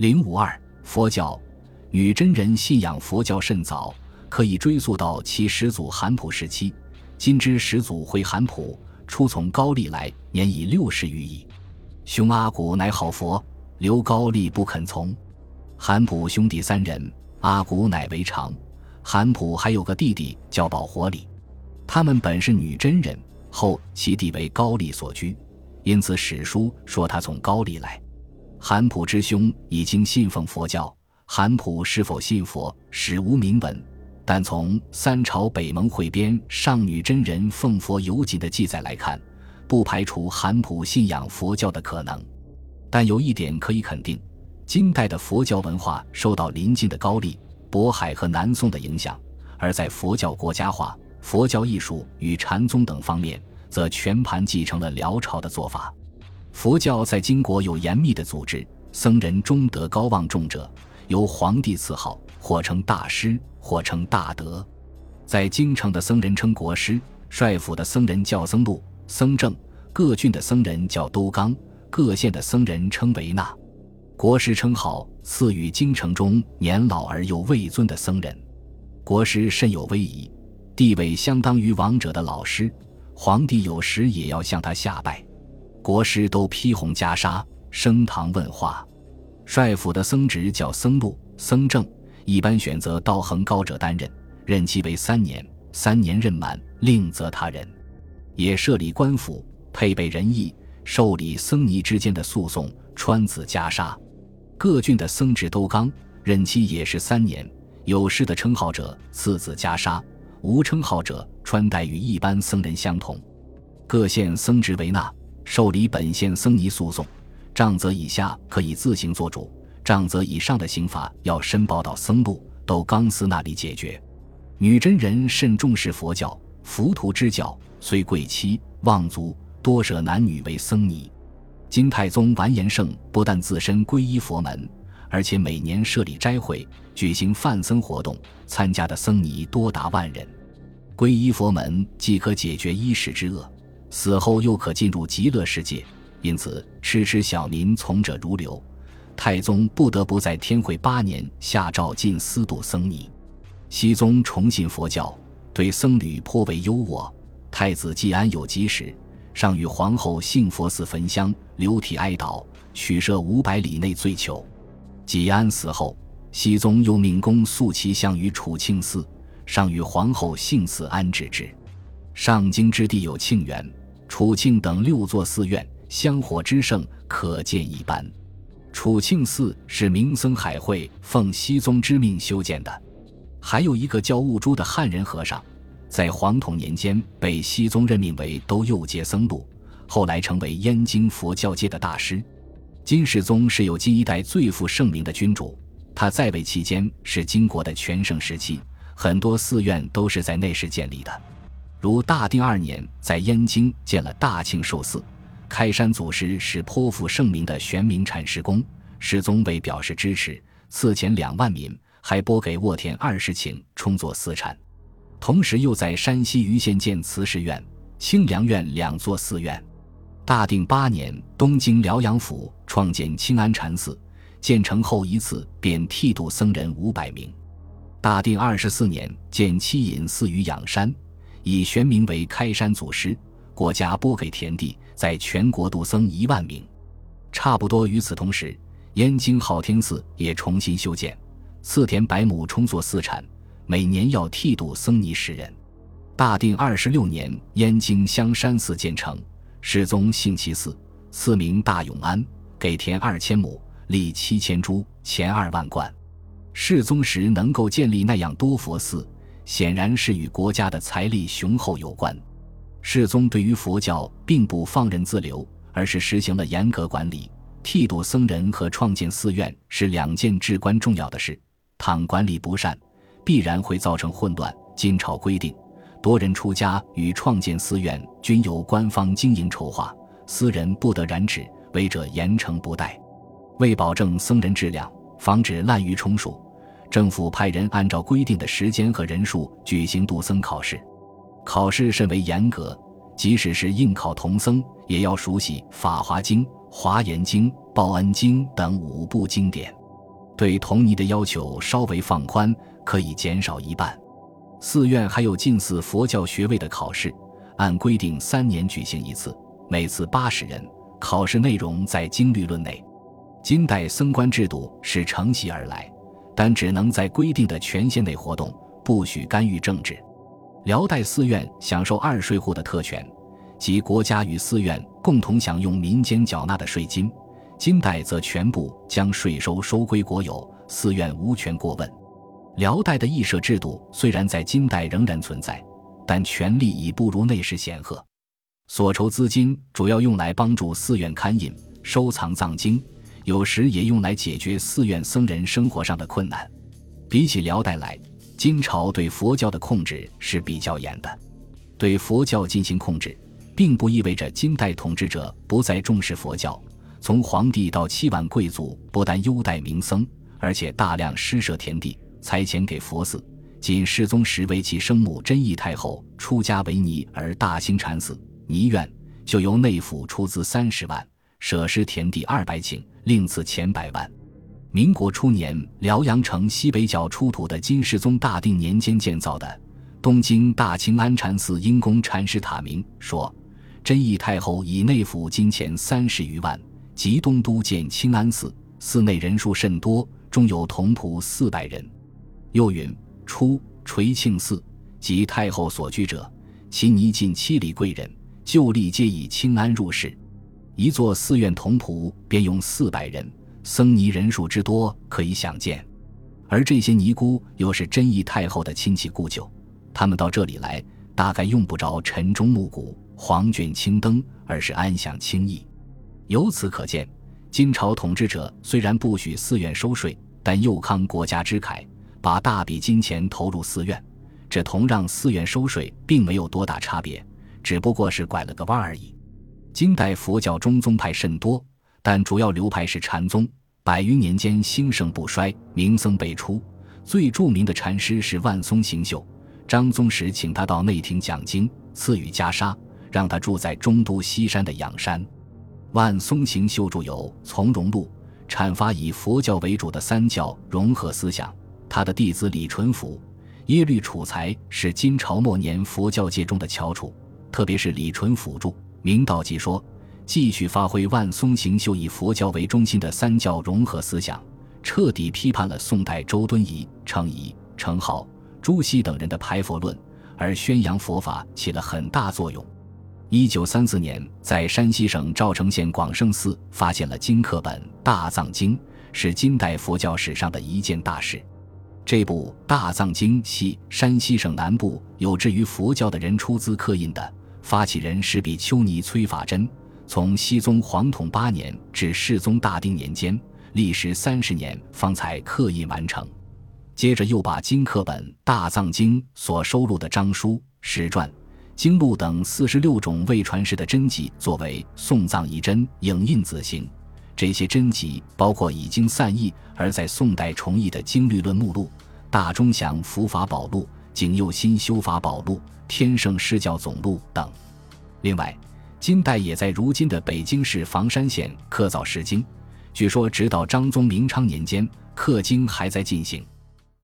零五二佛教，女真人信仰佛教甚早，可以追溯到其始祖韩普时期。今之始祖回韩普，初从高丽来，年已六十余矣。兄阿古乃好佛，留高丽不肯从。韩普兄弟三人，阿古乃为长。韩普还有个弟弟叫宝活里，他们本是女真人，后其弟为高丽所居，因此史书说他从高丽来。韩普之兄已经信奉佛教，韩普是否信佛，史无明文。但从三朝北盟汇编《上女真人奉佛游记》的记载来看，不排除韩普信仰佛教的可能。但有一点可以肯定：金代的佛教文化受到邻近的高丽。渤海和南宋的影响，而在佛教国家化、佛教艺术与禅宗等方面，则全盘继承了辽朝的做法。佛教在金国有严密的组织，僧人中德高望重者，由皇帝赐号，或称大师，或称大德。在京城的僧人称国师，帅府的僧人叫僧路、僧正，各郡的僧人叫都纲，各县的僧人称为那。国师称号赐予京城中年老而又位尊的僧人，国师甚有威仪，地位相当于王者的老师，皇帝有时也要向他下拜。国师都披红袈裟，升堂问话。帅府的僧职叫僧路、僧正，一般选择道行高者担任，任期为三年，三年任满，另择他人。也设立官府，配备仁义，受理僧尼之间的诉讼，穿紫袈裟。各郡的僧职都纲，任期也是三年。有师的称号者赐紫袈裟，无称号者穿戴与一般僧人相同。各县僧职为纳，受理本县僧尼诉讼。杖责以下可以自行做主，杖责以上的刑罚要申报到僧部都纲司那里解决。女真人甚重视佛教，浮屠之教虽贵妻望族，多舍男女为僧尼。金太宗完颜晟不但自身皈依佛门，而且每年设立斋会，举行泛僧活动，参加的僧尼多达万人。皈依佛门既可解决衣食之恶，死后又可进入极乐世界，因此痴痴小民从者如流。太宗不得不在天会八年下诏禁私度僧尼。熹宗崇信佛教，对僧侣颇为优渥。太子季安有疾时。上与皇后幸佛寺焚香，流涕哀悼，取舍五百里内最求。季安死后，熹宗又命公肃其像于楚庆寺，上与皇后幸寺安置之。上京之地有庆园、楚庆等六座寺院，香火之盛，可见一斑。楚庆寺是明僧海会奉熹宗之命修建的，还有一个叫悟珠的汉人和尚。在黄统年间，被熹宗任命为都右阶僧路，后来成为燕京佛教界的大师。金世宗是有金一代最负盛名的君主，他在位期间是金国的全盛时期，很多寺院都是在那时建立的。如大定二年，在燕京建了大庆寿寺，开山祖师是颇负盛名的玄冥禅师公。世宗为表示支持，赐钱两万民，还拨给沃田二十顷，充作私产。同时，又在山西盂县建慈氏院、清凉院两座寺院。大定八年，东京辽阳府创建清安禅寺，建成后一次便剃度僧人五百名。大定二十四年，建七隐寺于仰山，以玄冥为开山祖师，国家拨给田地，在全国度僧一万名。差不多与此同时，燕京昊天寺也重新修建，赐田百亩充作寺产。每年要剃度僧尼十人。大定二十六年，燕京香山寺建成，世宗幸其寺，赐名大永安，给田二千亩，立七千株，钱二万贯。世宗时能够建立那样多佛寺，显然是与国家的财力雄厚有关。世宗对于佛教并不放任自流，而是实行了严格管理。剃度僧人和创建寺院是两件至关重要的事，倘管理不善。必然会造成混乱。金朝规定，多人出家与创建寺院均由官方经营筹划，私人不得染指，违者严惩不贷。为保证僧人质量，防止滥竽充数，政府派人按照规定的时间和人数举行度僧考试，考试甚为严格。即使是应考童僧，也要熟悉《法华经》《华严经》《报恩经》等五部经典。对童泥的要求稍微放宽，可以减少一半。寺院还有近似佛教学位的考试，按规定三年举行一次，每次八十人。考试内容在经律论内。金代僧官制度是承袭而来，但只能在规定的权限内活动，不许干预政治。辽代寺院享受二税户的特权，即国家与寺院共同享用民间缴纳的税金。金代则全部将税收收归国有，寺院无权过问。辽代的议社制度虽然在金代仍然存在，但权力已不如那时显赫。所筹资金主要用来帮助寺院刊印、收藏藏经，有时也用来解决寺院僧人生活上的困难。比起辽代来，金朝对佛教的控制是比较严的。对佛教进行控制，并不意味着金代统治者不再重视佛教。从皇帝到七万贵族，不但优待名僧，而且大量施舍田地。财钱给佛寺，仅世宗时为其生母真义太后出家为尼而大兴禅寺尼院，就由内府出资三十万，舍施田地二百顷，另赐钱百万。民国初年，辽阳城西北角出土的金世宗大定年间建造的东京大清安禅寺因公禅师塔铭说，真义太后以内府金钱三十余万，及东都建清安寺，寺内人数甚多，中有童仆四百人。又云：初垂庆寺及太后所居者，其泥近七里贵人，旧例皆以清安入室。一座寺院童仆便用四百人，僧尼人数之多可以想见。而这些尼姑又是真义太后的亲戚故旧，他们到这里来，大概用不着晨钟暮鼓、黄卷青灯，而是安享清逸。由此可见，金朝统治者虽然不许寺院收税，但又慷国家之慨。把大笔金钱投入寺院，这同让寺院收税并没有多大差别，只不过是拐了个弯而已。金代佛教中宗派甚多，但主要流派是禅宗。百余年间兴盛不衰，名僧辈出。最著名的禅师是万松行秀。张宗时请他到内廷讲经，赐予袈裟，让他住在中都西山的仰山。万松行秀著有《从容录》，阐发以佛教为主的三教融合思想。他的弟子李纯甫、耶律楚材是金朝末年佛教界中的翘楚，特别是李纯甫著《明道集说》，继续发挥万松行秀以佛教为中心的三教融合思想，彻底批判了宋代周敦颐、程颐、程颢、朱熹等人的排佛论，而宣扬佛法起了很大作用。一九三四年，在山西省赵城县广胜寺发现了金刻本《大藏经》，是金代佛教史上的一件大事。这部《大藏经》系山西省南部有志于佛教的人出资刻印的，发起人是比丘尼崔法珍。从熹宗皇统八年至世宗大定年间，历时三十年方才刻印完成。接着又把金刻本《大藏经》所收录的章书、史传、经录等四十六种未传世的真迹作为送藏遗珍影印子行。这些真迹包括已经散佚而在宋代重译的《经律论目录》《大中祥佛法宝录》《景佑新修法宝录》《天圣释教总录》等。另外，金代也在如今的北京市房山县刻造石经，据说直到张宗明昌年间，刻经还在进行。